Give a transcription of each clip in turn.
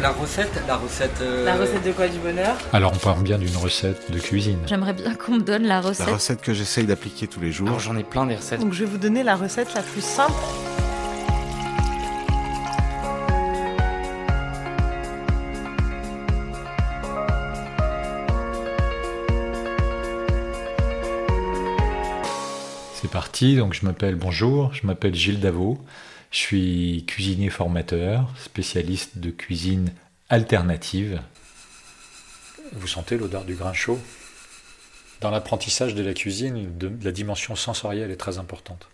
La recette, la recette. euh, La recette de quoi du bonheur? Alors on parle bien d'une recette de cuisine. J'aimerais bien qu'on me donne la La recette. recette que j'essaye d'appliquer tous les jours. Alors j'en ai plein des recettes. Donc je vais vous donner la recette la plus simple. C'est parti, donc je m'appelle, bonjour, je m'appelle Gilles Davot, je suis cuisinier formateur, spécialiste de cuisine alternative. Vous sentez l'odeur du grain chaud? Dans l'apprentissage de la cuisine, de- la dimension sensorielle est très importante.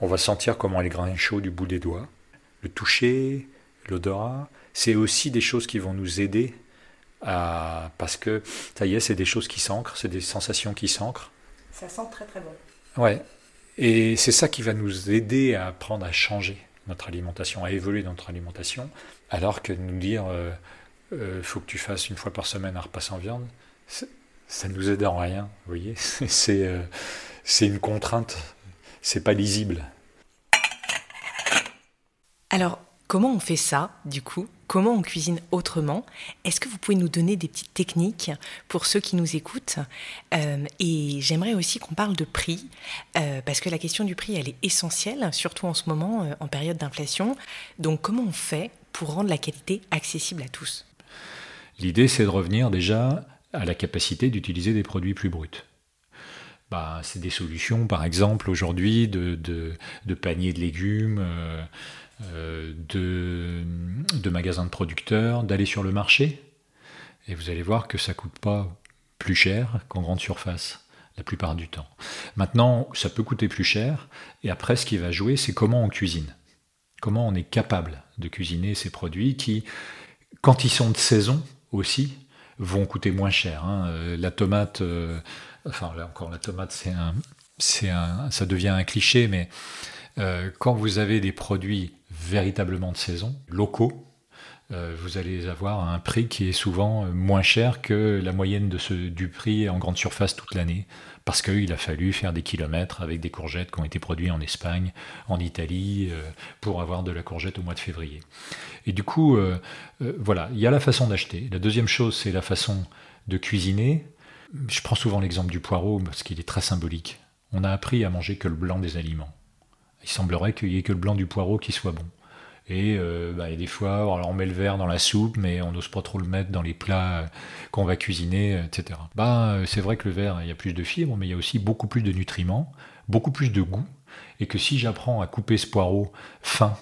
On va sentir comment est le grain chaud du bout des doigts, le toucher, l'odorat. C'est aussi des choses qui vont nous aider à... Parce que, ça y est, c'est des choses qui s'ancrent, c'est des sensations qui s'ancrent. Ça sent très très bon. Ouais. Et c'est ça qui va nous aider à apprendre à changer notre alimentation, à évoluer dans notre alimentation, alors que de nous dire euh, euh, faut que tu fasses une fois par semaine un repas sans viande, ça ne nous aide en rien, vous voyez. C'est euh, c'est une contrainte, c'est pas lisible. Alors, comment on fait ça, du coup? Comment on cuisine autrement Est-ce que vous pouvez nous donner des petites techniques pour ceux qui nous écoutent? Euh, Et j'aimerais aussi qu'on parle de prix, euh, parce que la question du prix, elle est essentielle, surtout en ce moment, euh, en période d'inflation. Donc, comment on fait pour rendre la qualité accessible à tous? L'idée, c'est de revenir déjà à la capacité d'utiliser des produits plus bruts. Bah, c'est des solutions, par exemple, aujourd'hui, de, paniers de légumes, de, de magasins de producteurs, d'aller sur le marché. Et vous allez voir que ça coûte pas plus cher qu'en grande surface, la plupart du temps. Maintenant, ça peut coûter plus cher. Et après, ce qui va jouer, c'est comment on cuisine. Comment on est capable de cuisiner ces produits qui, quand ils sont de saison aussi, vont coûter moins cher. hein. Euh, La tomate, euh, enfin là encore, la tomate, c'est un, c'est ça devient un cliché, mais euh, quand vous avez des produits véritablement de saison, locaux, euh, vous allez avoir un prix qui est souvent euh, moins cher que la moyenne de ce, du prix en grande surface toute l'année, parce qu'il a fallu faire des kilomètres avec des courgettes qui ont été produites en Espagne, en Italie, pour avoir de la courgette au mois de février. Et du coup, voilà, il y a la façon d'acheter. La deuxième chose, c'est la façon de cuisiner. Je prends souvent l'exemple du poireau parce qu'il est très symbolique. On a appris à manger que le blanc des aliments. Il semblerait qu'il n'y ait que le blanc du poireau qui soit bon. Et euh, bah, des fois, on met le verre dans la soupe, mais on n'ose pas trop le mettre dans les plats euh, qu'on va cuisiner, euh, etc. Bah, c'est vrai que le verre, il y a plus de fibres, mais il y a aussi beaucoup plus de nutriments, beaucoup plus de goût. Et que si j'apprends à couper ce poireau fin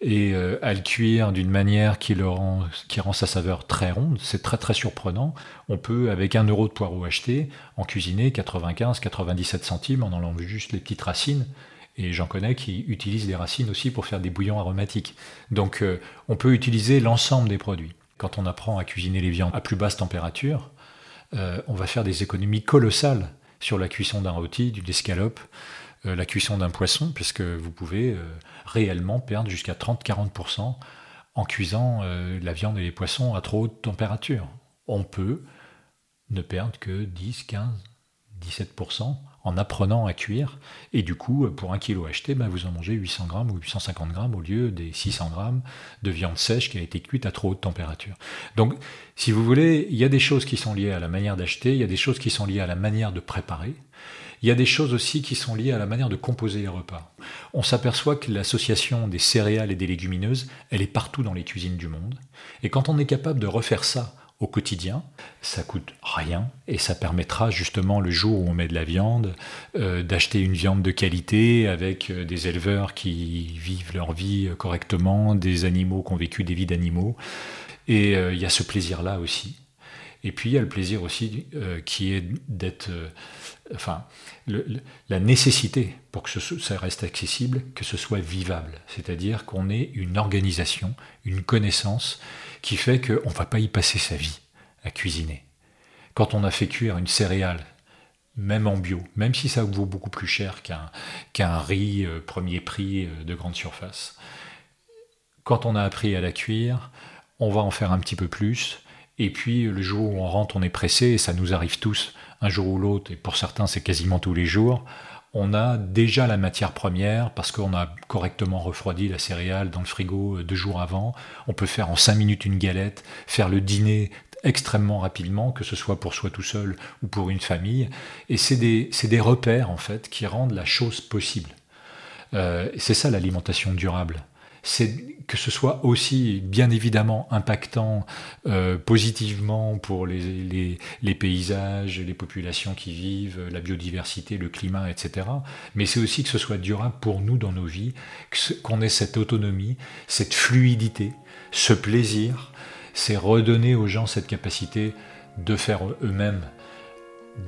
et euh, à le cuire d'une manière qui, le rend, qui rend sa saveur très ronde, c'est très très surprenant. On peut, avec un euro de poireau acheté, en cuisiner 95-97 centimes en enlevant juste les petites racines. Et j'en connais qui utilisent les racines aussi pour faire des bouillons aromatiques. Donc euh, on peut utiliser l'ensemble des produits. Quand on apprend à cuisiner les viandes à plus basse température, euh, on va faire des économies colossales sur la cuisson d'un rôti, d'une escalope, la cuisson d'un poisson, puisque vous pouvez euh, réellement perdre jusqu'à 30-40% en cuisant euh, la viande et les poissons à trop haute température. On peut ne perdre que 10, 15, 17% en apprenant à cuire. Et du coup, pour un kilo acheté, ben, vous en mangez 800 grammes ou 850 grammes au lieu des 600 grammes de viande sèche qui a été cuite à trop haute température. Donc, si vous voulez, il y a des choses qui sont liées à la manière d'acheter, il y a des choses qui sont liées à la manière de préparer. Il y a des choses aussi qui sont liées à la manière de composer les repas. On s'aperçoit que l'association des céréales et des légumineuses, elle est partout dans les cuisines du monde. Et quand on est capable de refaire ça au quotidien, ça coûte rien et ça permettra justement le jour où on met de la viande euh, d'acheter une viande de qualité avec euh, des éleveurs qui vivent leur vie euh, correctement, des animaux qui ont vécu des vies d'animaux. Et il y a ce plaisir-là aussi. Et puis il y a le plaisir aussi euh, qui est d'être, euh, enfin, la nécessité pour que ça reste accessible, que ce soit vivable. C'est-à-dire qu'on ait une organisation, une connaissance qui fait qu'on ne va pas y passer sa vie à cuisiner. Quand on a fait cuire une céréale, même en bio, même si ça vaut beaucoup plus cher qu'un qu'un riz euh, premier prix de grande surface, quand on a appris à la cuire, on va en faire un petit peu plus, et puis le jour où on rentre, on est pressé, et ça nous arrive tous, un jour ou l'autre, et pour certains c'est quasiment tous les jours, on a déjà la matière première parce qu'on a correctement refroidi la céréale dans le frigo deux jours avant. On peut faire en cinq minutes une galette, faire le dîner extrêmement rapidement, que ce soit pour soi tout seul ou pour une famille. Et c'est des, des, repères en fait qui rendent la chose possible. Euh, c'est ça l'alimentation durable c'est que ce soit aussi bien évidemment impactant euh, positivement pour les, paysages, les populations qui vivent, la biodiversité, le climat, etc. Mais c'est aussi que ce soit durable pour nous dans nos vies, qu'on ait cette autonomie, cette fluidité, ce plaisir. C'est redonner aux gens cette capacité de faire eux-mêmes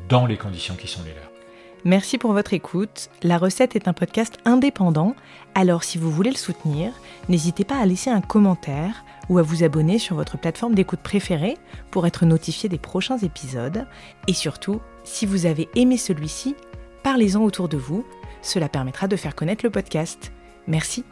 dans les conditions qui sont les leurs. Merci pour votre écoute. La recette est un podcast indépendant, alors si vous voulez le soutenir, n'hésitez pas à laisser un commentaire ou à vous abonner sur votre plateforme d'écoute préférée pour être notifié des prochains épisodes. Et surtout, si vous avez aimé celui-ci, parlez-en autour de vous, cela permettra de faire connaître le podcast. Merci.